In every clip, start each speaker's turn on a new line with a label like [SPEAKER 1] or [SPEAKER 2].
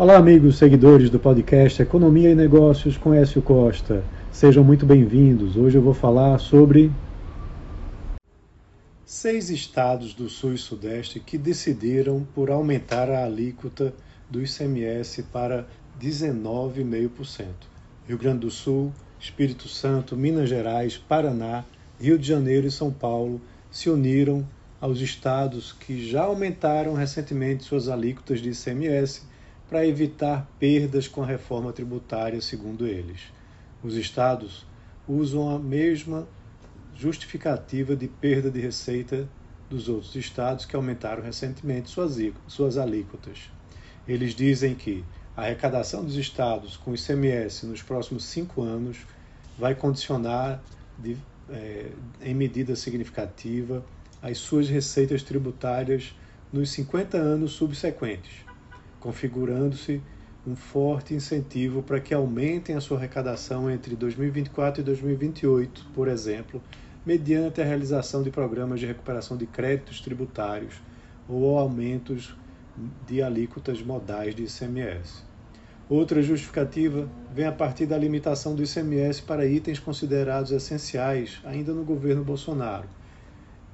[SPEAKER 1] Olá, amigos seguidores do podcast Economia e Negócios com Écio Costa. Sejam muito bem-vindos. Hoje eu vou falar sobre seis estados do Sul e Sudeste que decidiram por aumentar a alíquota do ICMS para 19,5%. Rio Grande do Sul, Espírito Santo, Minas Gerais, Paraná, Rio de Janeiro e São Paulo se uniram aos estados que já aumentaram recentemente suas alíquotas de ICMS para evitar perdas com a reforma tributária, segundo eles. Os estados usam a mesma justificativa de perda de receita dos outros estados que aumentaram recentemente suas, suas alíquotas. Eles dizem que a arrecadação dos estados com ICMS nos próximos cinco anos vai condicionar de, é, em medida significativa as suas receitas tributárias nos 50 anos subsequentes configurando-se um forte incentivo para que aumentem a sua arrecadação entre 2024 e 2028, por exemplo, mediante a realização de programas de recuperação de créditos tributários ou aumentos de alíquotas modais de ICMS. Outra justificativa vem a partir da limitação do ICMS para itens considerados essenciais ainda no governo Bolsonaro.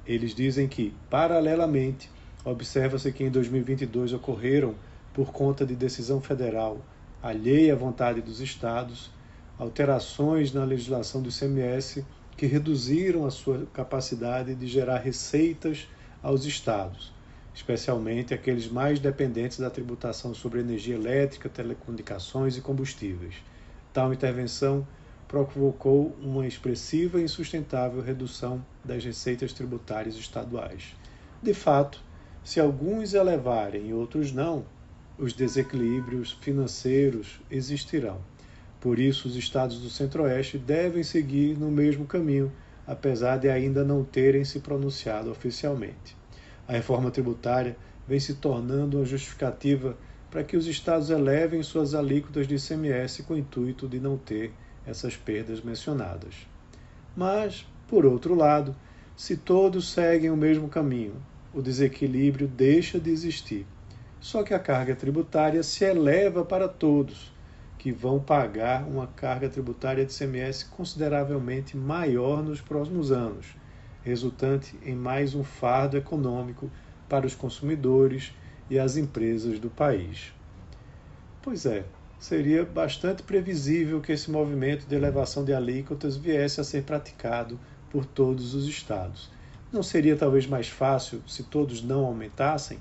[SPEAKER 1] Eles dizem que, paralelamente, observa-se que em 2022 ocorreram por conta de decisão federal alheia à vontade dos estados, alterações na legislação do ICMS que reduziram a sua capacidade de gerar receitas aos estados, especialmente aqueles mais dependentes da tributação sobre energia elétrica, telecomunicações e combustíveis. Tal intervenção provocou uma expressiva e insustentável redução das receitas tributárias estaduais. De fato, se alguns elevarem e outros não, os desequilíbrios financeiros existirão. Por isso, os estados do Centro-Oeste devem seguir no mesmo caminho, apesar de ainda não terem se pronunciado oficialmente. A reforma tributária vem se tornando uma justificativa para que os estados elevem suas alíquotas de ICMS com o intuito de não ter essas perdas mencionadas. Mas, por outro lado, se todos seguem o mesmo caminho, o desequilíbrio deixa de existir só que a carga tributária se eleva para todos, que vão pagar uma carga tributária de CMS consideravelmente maior nos próximos anos, resultante em mais um fardo econômico para os consumidores e as empresas do país. Pois é, seria bastante previsível que esse movimento de elevação de alíquotas viesse a ser praticado por todos os estados. Não seria talvez mais fácil se todos não aumentassem?